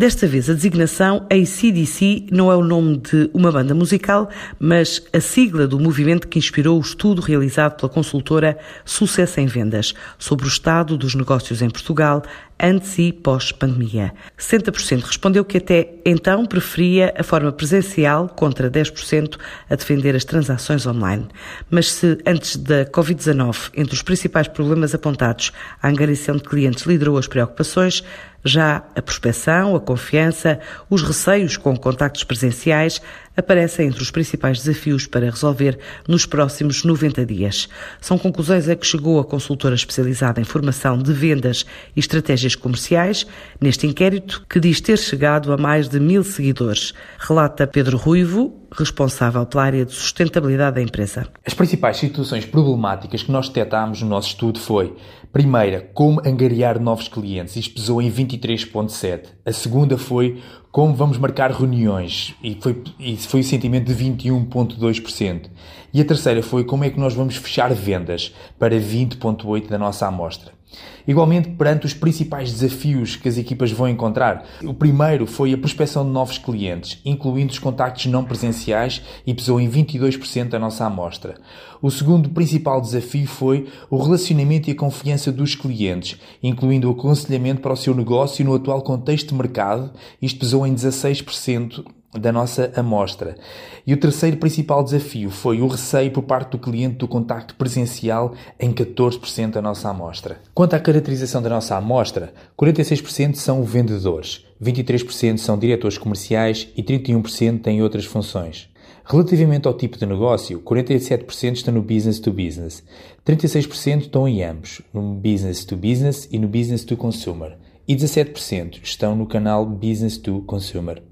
Desta vez, a designação ACDC não é o nome de uma banda musical, mas a sigla do movimento que inspirou o estudo realizado pela consultora Sucesso em Vendas sobre o estado dos negócios em Portugal antes e pós-pandemia. 60% respondeu que até então preferia a forma presencial, contra 10% a defender as transações online. Mas se antes da Covid-19, entre os principais problemas apontados, a angariação de clientes liderou as preocupações, já a prospecção, a confiança, os receios com contactos presenciais aparecem entre os principais desafios para resolver nos próximos 90 dias. São conclusões a que chegou a consultora especializada em formação de vendas e estratégias comerciais neste inquérito que diz ter chegado a mais de mil seguidores. Relata Pedro Ruivo, responsável pela área de sustentabilidade da empresa. As principais situações problemáticas que nós detectámos no nosso estudo foi, primeira, como angariar novos clientes, isto pesou em 23.7. A segunda foi como vamos marcar reuniões, e foi, foi o sentimento de 21.2%. E a terceira foi como é que nós vamos fechar vendas para 20.8% da nossa amostra. Igualmente, perante os principais desafios que as equipas vão encontrar, o primeiro foi a prospecção de novos clientes, incluindo os contactos não presenciais e pesou em 22% da nossa amostra. O segundo principal desafio foi o relacionamento e a confiança dos clientes, incluindo o aconselhamento para o seu negócio no atual contexto de mercado, isto pesou em 16% da nossa amostra. E o terceiro principal desafio foi o receio por parte do cliente do contacto presencial em 14% da nossa amostra. Quanto à caracterização da nossa amostra, 46% são vendedores, 23% são diretores comerciais e 31% têm outras funções. Relativamente ao tipo de negócio, 47% estão no business to business, 36% estão em ambos, no business to business e no business to consumer, e 17% estão no canal business to consumer.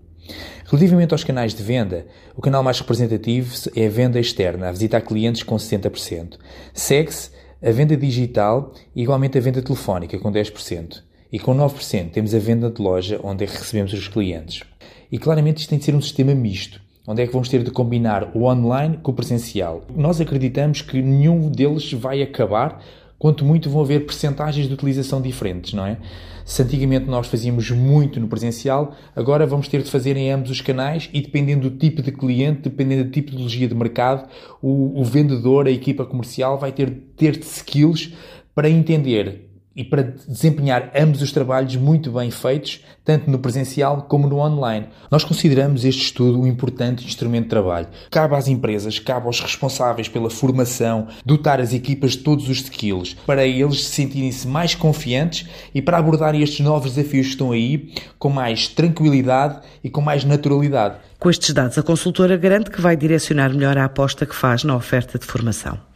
Relativamente aos canais de venda, o canal mais representativo é a venda externa, a visitar clientes com 60%. Segue-se a venda digital e igualmente a venda telefónica com 10%. E com 9% temos a venda de loja, onde é recebemos os clientes. E claramente isto tem de ser um sistema misto, onde é que vamos ter de combinar o online com o presencial. Nós acreditamos que nenhum deles vai acabar quanto muito vão haver percentagens de utilização diferentes, não é? Se antigamente nós fazíamos muito no presencial, agora vamos ter de fazer em ambos os canais e dependendo do tipo de cliente, dependendo da tipologia de mercado, o, o vendedor, a equipa comercial vai ter, ter de skills para entender e para desempenhar ambos os trabalhos muito bem feitos, tanto no presencial como no online. Nós consideramos este estudo um importante instrumento de trabalho. Cabe às empresas, cabe aos responsáveis pela formação, dotar as equipas de todos os skills, para eles se sentirem-se mais confiantes e para abordarem estes novos desafios que estão aí com mais tranquilidade e com mais naturalidade. Com estes dados, a consultora garante que vai direcionar melhor a aposta que faz na oferta de formação.